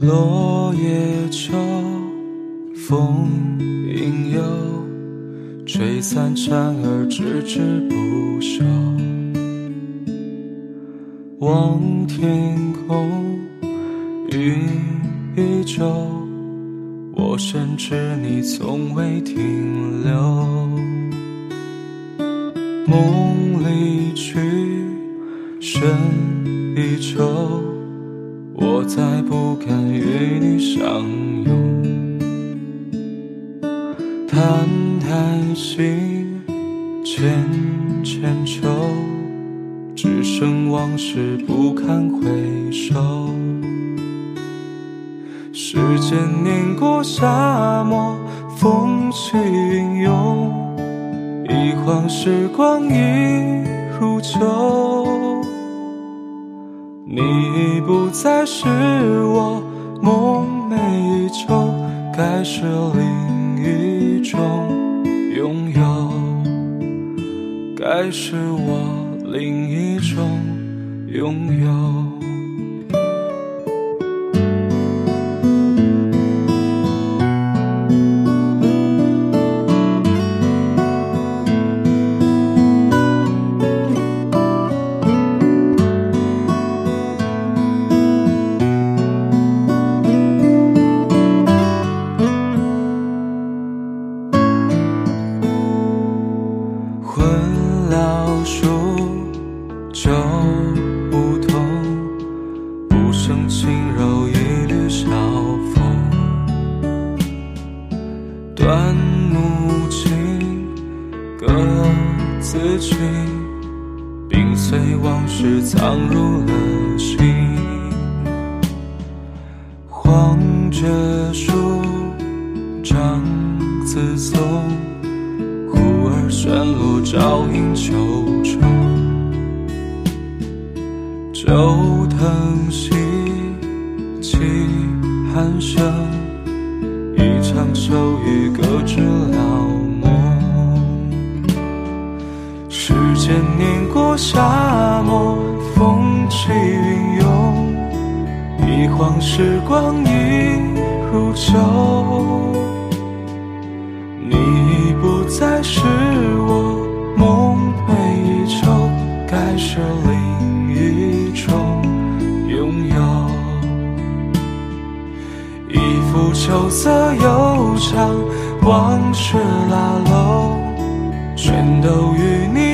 落叶秋，风影悠，吹散蝉儿枝枝不休。望天空，云依旧，我深知你从未停留。梦离去，深依旧。再不敢与你相拥，叹叹息，浅浅愁，只剩往事不堪回首。时间碾过沙漠，风起云涌，一晃时光已如旧。你已不再是梦寐以求，该是另一种拥有，该是我另一种拥有。自去，冰碎往事藏入了心。黄桷树，长自松，忽而旋落，照影秋愁。旧藤兮，起寒声。沙漠，风起云涌，一晃时光已如旧。你已不再是我梦寐以求，该是另一种拥有。一幅秋色悠长，往事拉拢，全都与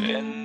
回忆